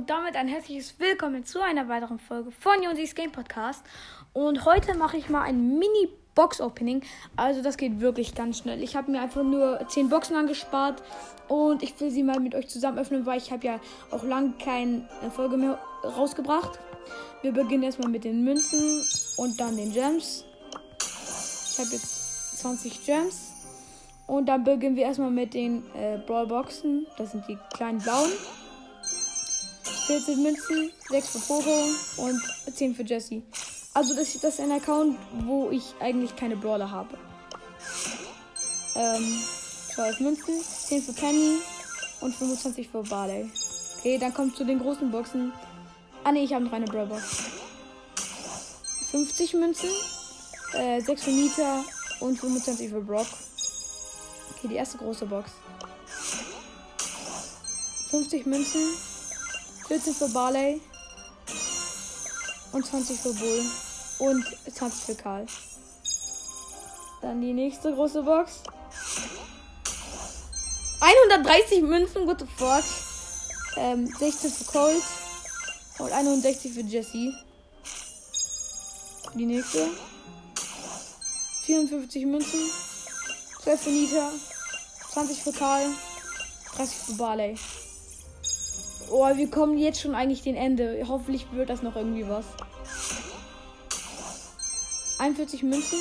und damit ein herzliches Willkommen zu einer weiteren Folge von Jonsis Game Podcast. Und heute mache ich mal ein Mini-Box-Opening. Also das geht wirklich ganz schnell. Ich habe mir einfach nur 10 Boxen angespart und ich will sie mal mit euch zusammen öffnen, weil ich habe ja auch lange keine Folge mehr rausgebracht. Wir beginnen erstmal mit den Münzen und dann den Gems. Ich habe jetzt 20 Gems. Und dann beginnen wir erstmal mit den äh, Brawlboxen. Das sind die kleinen blauen. 14 Münzen, 6 für Poco und 10 für Jesse. Also das, das ist ein Account, wo ich eigentlich keine Brawler habe. Ähm, 12 Münzen, 10 für Penny und 25 für Barley. Okay, dann kommt zu den großen Boxen. Ah ne, ich habe noch eine Brawlbox. 50 Münzen, äh, 6 für Nita und 25 für Brock. Okay, die erste große Box. 50 Münzen, 14 für Barley und 20 für Bull und 20 für Karl. Dann die nächste große Box. 130 Münzen, what the. Ähm, 16 für Colt und 61 für Jesse. Die nächste. 54 Münzen, 12 für Nita, 20 für Karl, 30 für Barley. Oh, wir kommen jetzt schon eigentlich den Ende. Hoffentlich wird das noch irgendwie was. 41 Münzen,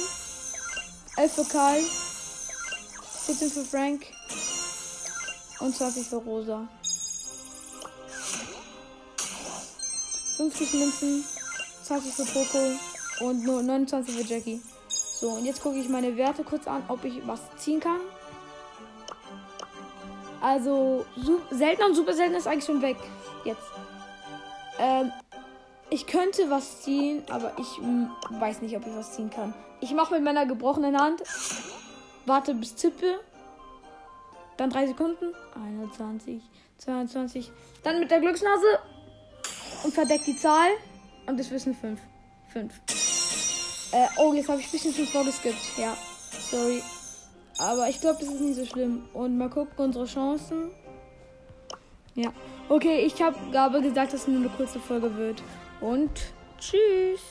11 für Karl, 14 für Frank und 20 für Rosa. 50 Münzen, 20 für Poco und nur 29 für Jackie. So, und jetzt gucke ich meine Werte kurz an, ob ich was ziehen kann. Also, selten und super selten ist eigentlich schon weg. Jetzt. Ähm, ich könnte was ziehen, aber ich weiß nicht, ob ich was ziehen kann. Ich mache mit meiner gebrochenen Hand. Warte bis Zippe. Dann drei Sekunden. 21, 22. Dann mit der Glücksnase. Und verdeckt die Zahl. Und das wissen 5. 5. Äh, oh, jetzt habe ich ein bisschen viel vorgeskippt. Ja, sorry. Aber ich glaube, das ist nicht so schlimm. Und mal gucken, unsere Chancen. Ja. Okay, ich habe Gabe gesagt, dass es nur eine kurze Folge wird. Und tschüss.